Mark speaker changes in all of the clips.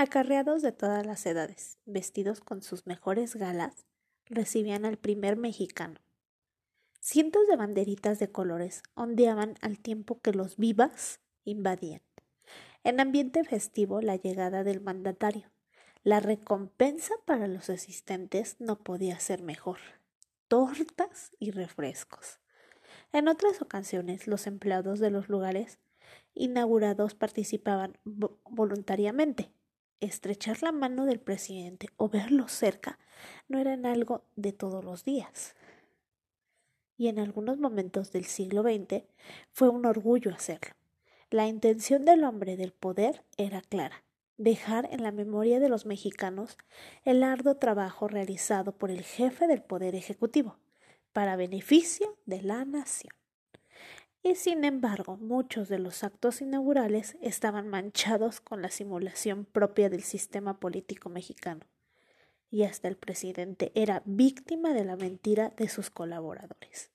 Speaker 1: Acarreados de todas las edades, vestidos con sus mejores galas, recibían al primer mexicano. Cientos de banderitas de colores ondeaban al tiempo que los vivas invadían. En ambiente festivo, la llegada del mandatario. La recompensa para los asistentes no podía ser mejor. Tortas y refrescos. En otras ocasiones, los empleados de los lugares inaugurados participaban voluntariamente. Estrechar la mano del presidente o verlo cerca no eran algo de todos los días. Y en algunos momentos del siglo XX fue un orgullo hacerlo. La intención del hombre del poder era clara dejar en la memoria de los mexicanos el arduo trabajo realizado por el jefe del Poder Ejecutivo para beneficio de la nación y sin embargo muchos de los actos inaugurales estaban manchados con la simulación propia del sistema político mexicano, y hasta el presidente era víctima de la mentira de sus colaboradores.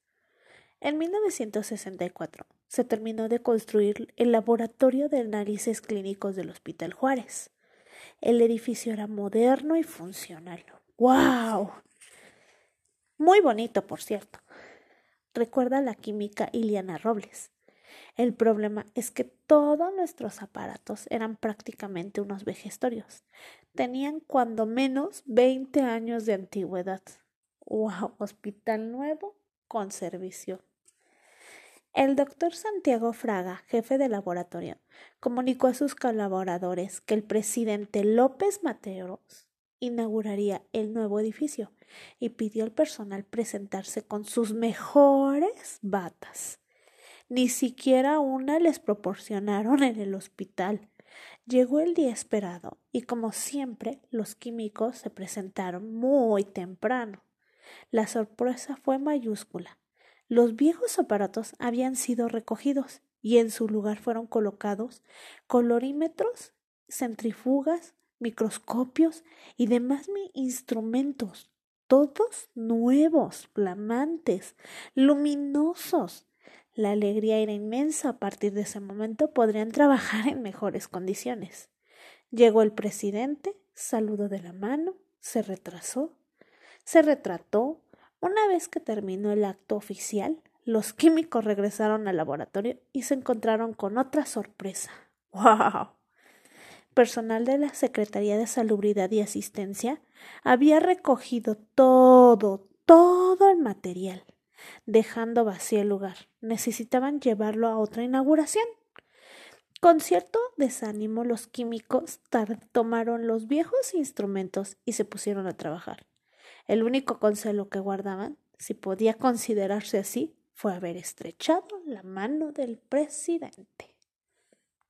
Speaker 1: En 1964 se terminó de construir el laboratorio de análisis clínicos del Hospital Juárez. El edificio era moderno y funcional. ¡Wow! Muy bonito, por cierto recuerda la química Iliana Robles. El problema es que todos nuestros aparatos eran prácticamente unos vejestorios. Tenían cuando menos 20 años de antigüedad. ¡Wow! Hospital nuevo con servicio. El doctor Santiago Fraga, jefe de laboratorio, comunicó a sus colaboradores que el presidente López Mateos inauguraría el nuevo edificio y pidió al personal presentarse con sus mejores batas. Ni siquiera una les proporcionaron en el hospital. Llegó el día esperado y como siempre los químicos se presentaron muy temprano. La sorpresa fue mayúscula. Los viejos aparatos habían sido recogidos y en su lugar fueron colocados colorímetros, centrifugas, microscopios y demás instrumentos todos nuevos, flamantes, luminosos. La alegría era inmensa. A partir de ese momento podrían trabajar en mejores condiciones. Llegó el presidente, saludó de la mano, se retrasó, se retrató. Una vez que terminó el acto oficial, los químicos regresaron al laboratorio y se encontraron con otra sorpresa. ¡Wow! Personal de la Secretaría de Salubridad y Asistencia había recogido todo, todo el material, dejando vacío el lugar. Necesitaban llevarlo a otra inauguración. Con cierto desánimo los químicos tomaron los viejos instrumentos y se pusieron a trabajar. El único consuelo que guardaban, si podía considerarse así, fue haber estrechado la mano del presidente.